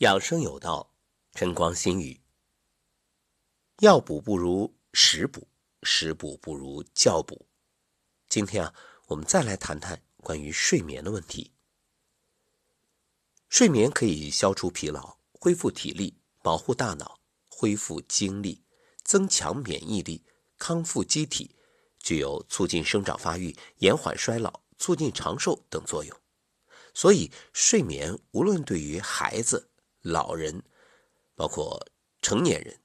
养生有道，晨光心语。药补不如食补，食补不如教补。今天啊，我们再来谈谈关于睡眠的问题。睡眠可以消除疲劳，恢复体力，保护大脑，恢复精力，增强免疫力，康复机体，具有促进生长发育、延缓衰老、促进长寿等作用。所以，睡眠无论对于孩子，老人，包括成年人，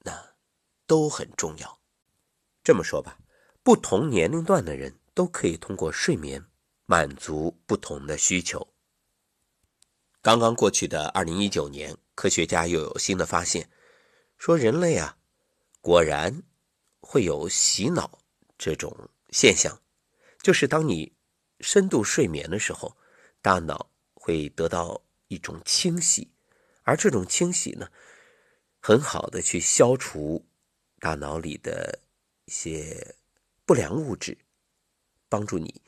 那都很重要。这么说吧，不同年龄段的人都可以通过睡眠满足不同的需求。刚刚过去的二零一九年，科学家又有新的发现，说人类啊，果然会有洗脑这种现象，就是当你深度睡眠的时候，大脑会得到一种清洗。而这种清洗呢，很好的去消除大脑里的一些不良物质，帮助你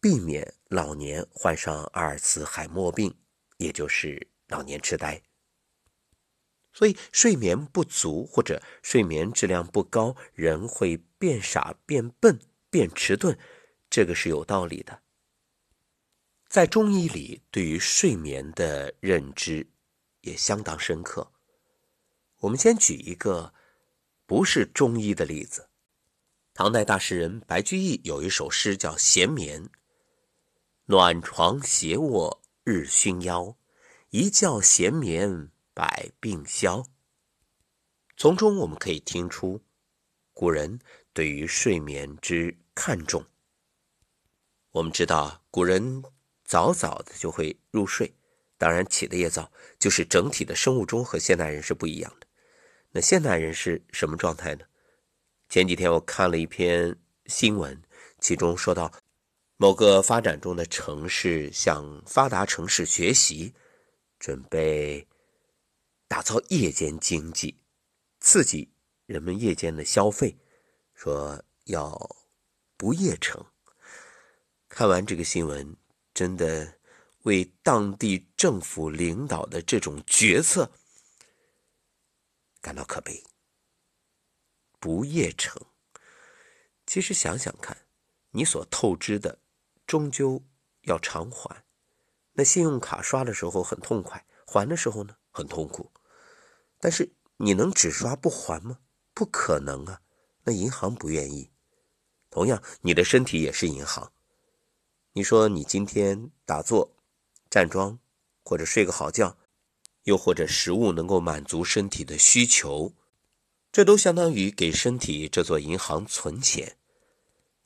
避免老年患上阿尔茨海默病，也就是老年痴呆。所以，睡眠不足或者睡眠质量不高，人会变傻、变笨、变迟钝，这个是有道理的。在中医里，对于睡眠的认知。也相当深刻。我们先举一个不是中医的例子。唐代大诗人白居易有一首诗叫《闲眠》：“暖床斜卧日熏腰，一觉闲眠百病消。”从中我们可以听出古人对于睡眠之看重。我们知道，古人早早的就会入睡。当然，起的也早，就是整体的生物钟和现代人是不一样的。那现代人是什么状态呢？前几天我看了一篇新闻，其中说到某个发展中的城市向发达城市学习，准备打造夜间经济，刺激人们夜间的消费，说要不夜城。看完这个新闻，真的。为当地政府领导的这种决策感到可悲。不夜城，其实想想看，你所透支的终究要偿还。那信用卡刷的时候很痛快，还的时候呢很痛苦。但是你能只刷不还吗？不可能啊！那银行不愿意。同样，你的身体也是银行。你说你今天打坐。站桩，或者睡个好觉，又或者食物能够满足身体的需求，这都相当于给身体这座银行存钱。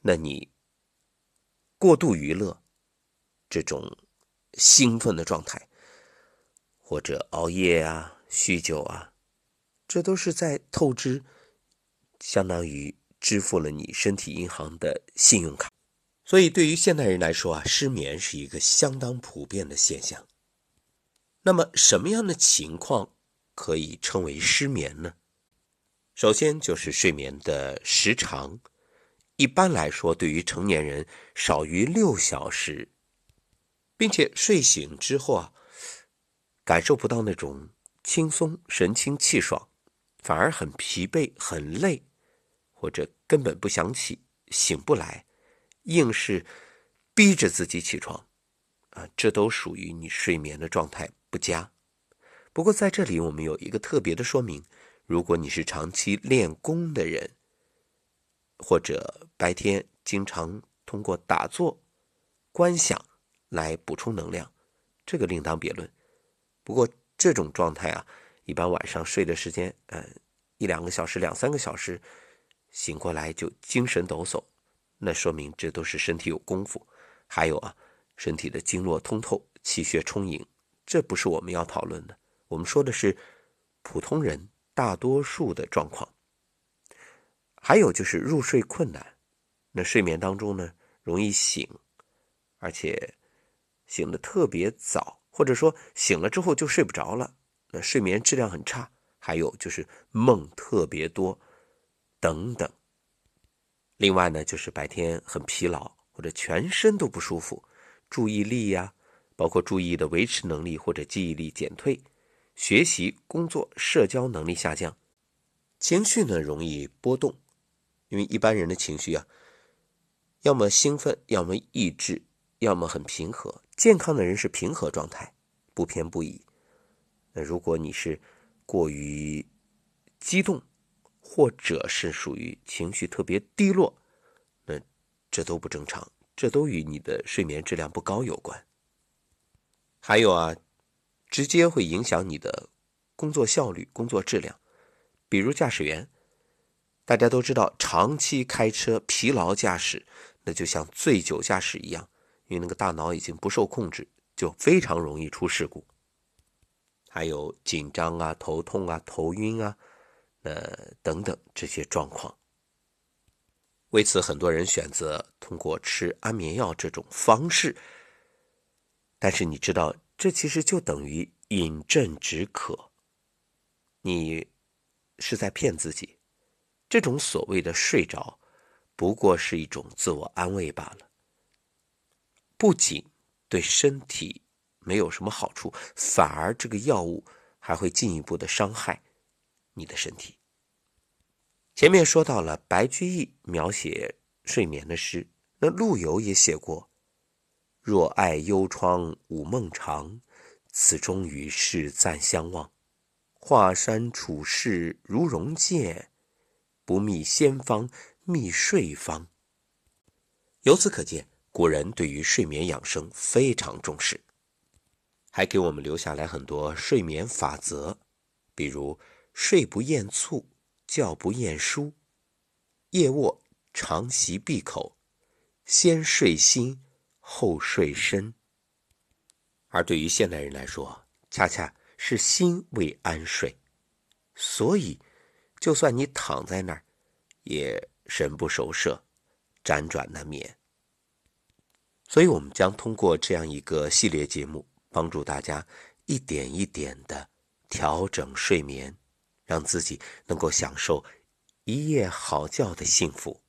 那你过度娱乐，这种兴奋的状态，或者熬夜啊、酗酒啊，这都是在透支，相当于支付了你身体银行的信用卡。所以，对于现代人来说啊，失眠是一个相当普遍的现象。那么，什么样的情况可以称为失眠呢？首先就是睡眠的时长，一般来说，对于成年人少于六小时，并且睡醒之后啊，感受不到那种轻松、神清气爽，反而很疲惫、很累，或者根本不想起，醒不来。硬是逼着自己起床，啊，这都属于你睡眠的状态不佳。不过在这里，我们有一个特别的说明：如果你是长期练功的人，或者白天经常通过打坐、观想来补充能量，这个另当别论。不过这种状态啊，一般晚上睡的时间，嗯，一两个小时、两三个小时，醒过来就精神抖擞。那说明这都是身体有功夫，还有啊，身体的经络通透，气血充盈，这不是我们要讨论的。我们说的是普通人大多数的状况。还有就是入睡困难，那睡眠当中呢容易醒，而且醒的特别早，或者说醒了之后就睡不着了，那睡眠质量很差。还有就是梦特别多，等等。另外呢，就是白天很疲劳，或者全身都不舒服，注意力呀，包括注意的维持能力或者记忆力减退，学习、工作、社交能力下降，情绪呢容易波动，因为一般人的情绪啊，要么兴奋，要么抑制，要么很平和。健康的人是平和状态，不偏不倚。那如果你是过于激动，或者是属于情绪特别低落，那这都不正常，这都与你的睡眠质量不高有关。还有啊，直接会影响你的工作效率、工作质量。比如驾驶员，大家都知道，长期开车疲劳驾驶，那就像醉酒驾驶一样，因为那个大脑已经不受控制，就非常容易出事故。还有紧张啊、头痛啊、头晕啊，呃等等这些状况。为此，很多人选择通过吃安眠药这种方式。但是你知道，这其实就等于饮鸩止渴。你是在骗自己，这种所谓的睡着，不过是一种自我安慰罢了。不仅对身体没有什么好处，反而这个药物还会进一步的伤害你的身体。前面说到了白居易描写睡眠的诗，那陆游也写过。若爱幽窗午梦长，此中与世暂相忘。华山处士如容见，不觅仙方觅睡方。由此可见，古人对于睡眠养生非常重视，还给我们留下来很多睡眠法则，比如睡不厌促，觉不厌舒，夜卧常席闭口，先睡心。后睡身，而对于现代人来说，恰恰是心未安睡，所以，就算你躺在那儿，也神不守舍，辗转难眠。所以，我们将通过这样一个系列节目，帮助大家一点一点的调整睡眠，让自己能够享受一夜好觉的幸福。